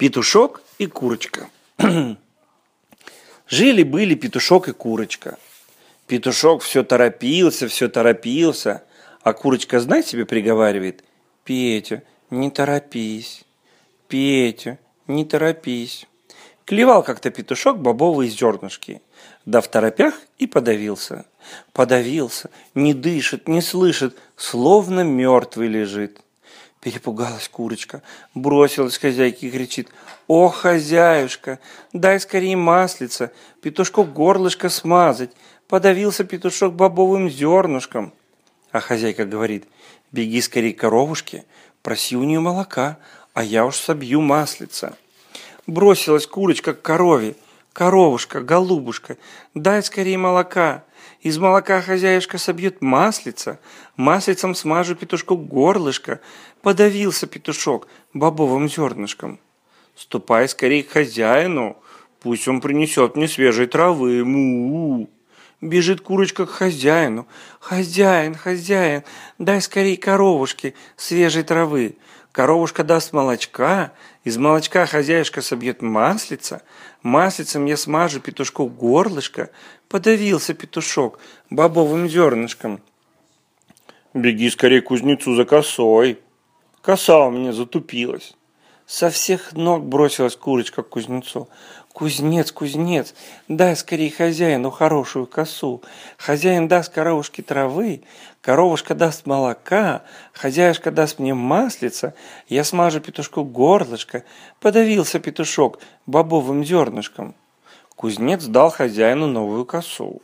Петушок и курочка. Жили-были петушок и курочка. Петушок все торопился, все торопился, а курочка, знай себе, приговаривает, «Петя, не торопись, Петя, не торопись». Клевал как-то петушок бобовые зернышки, да в торопях и подавился. Подавился, не дышит, не слышит, словно мертвый лежит. Перепугалась курочка, бросилась к хозяйке и кричит. «О, хозяюшка, дай скорее маслица, петушку горлышко смазать!» Подавился петушок бобовым зернышком. А хозяйка говорит, «Беги скорее к коровушке, проси у нее молока, а я уж собью маслица». Бросилась курочка к корове. «Коровушка, голубушка, дай скорее молока!» Из молока хозяюшка собьет маслица, маслицем смажу петушку горлышко. Подавился петушок бобовым зернышком. Ступай скорее к хозяину, пусть он принесет мне свежей травы. Му, -у. Бежит курочка к хозяину. Хозяин, хозяин, дай скорее коровушке свежей травы. Коровушка даст молочка, из молочка хозяюшка собьет маслица, маслицем я смажу петушку горлышко, подавился петушок бобовым зернышком. Беги скорее к кузнецу за косой. Коса у меня затупилась. Со всех ног бросилась курочка к кузнецу. «Кузнец, кузнец, дай скорее хозяину хорошую косу. Хозяин даст коровушке травы, коровушка даст молока, хозяюшка даст мне маслица, я смажу петушку горлышко». Подавился петушок бобовым зернышком. Кузнец дал хозяину новую косу.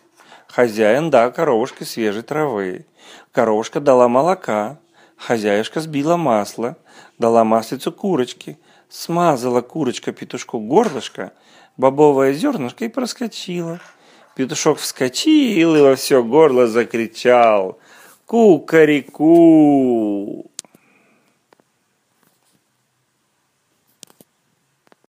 Хозяин дал коровушке свежей травы. Коровушка дала молока. Хозяюшка сбила масло, дала маслицу курочки, смазала курочка петушку горлышко, бобовое зернышко и проскочила. Петушок вскочил и во все горло закричал «Ку-ка-ри-ку!»